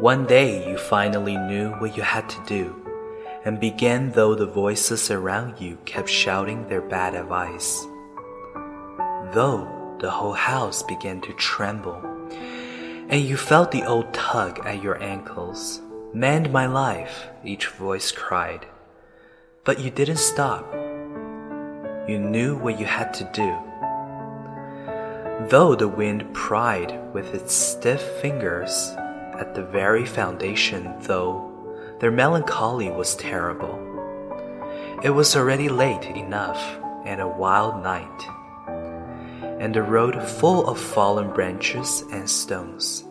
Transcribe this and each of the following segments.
One day you finally knew what you had to do, and began though the voices around you kept shouting their bad advice. Though the whole house began to tremble, and you felt the old tug at your ankles. Mend my life, each voice cried. But you didn't stop. You knew what you had to do. Though the wind pried with its stiff fingers at the very foundation, though their melancholy was terrible. It was already late enough and a wild night, and the road full of fallen branches and stones.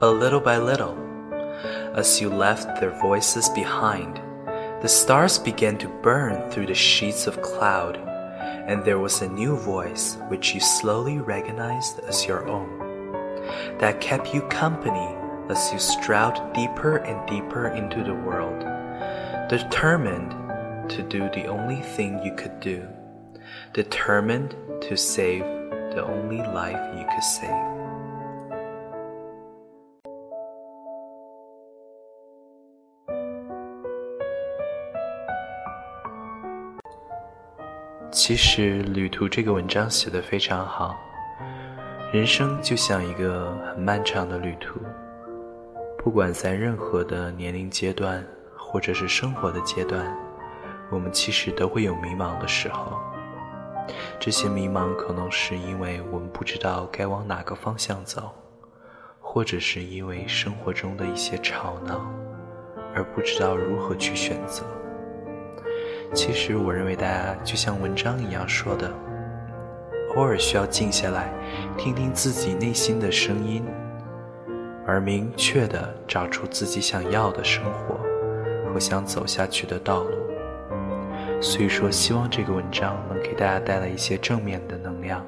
A little by little, as you left their voices behind, the stars began to burn through the sheets of cloud, and there was a new voice which you slowly recognized as your own that kept you company as you strode deeper and deeper into the world, determined to do the only thing you could do, determined to save the only life you could save. 其实，《旅途》这个文章写得非常好。 人生就像一个很漫长的旅途，不管在任何的年龄阶段，或者是生活的阶段，我们其实都会有迷茫的时候。这些迷茫可能是因为我们不知道该往哪个方向走，或者是因为生活中的一些吵闹，而不知道如何去选择。其实，我认为大家就像文章一样说的。偶尔需要静下来，听听自己内心的声音，而明确的找出自己想要的生活和想走下去的道路。所以说，希望这个文章能给大家带来一些正面的能量。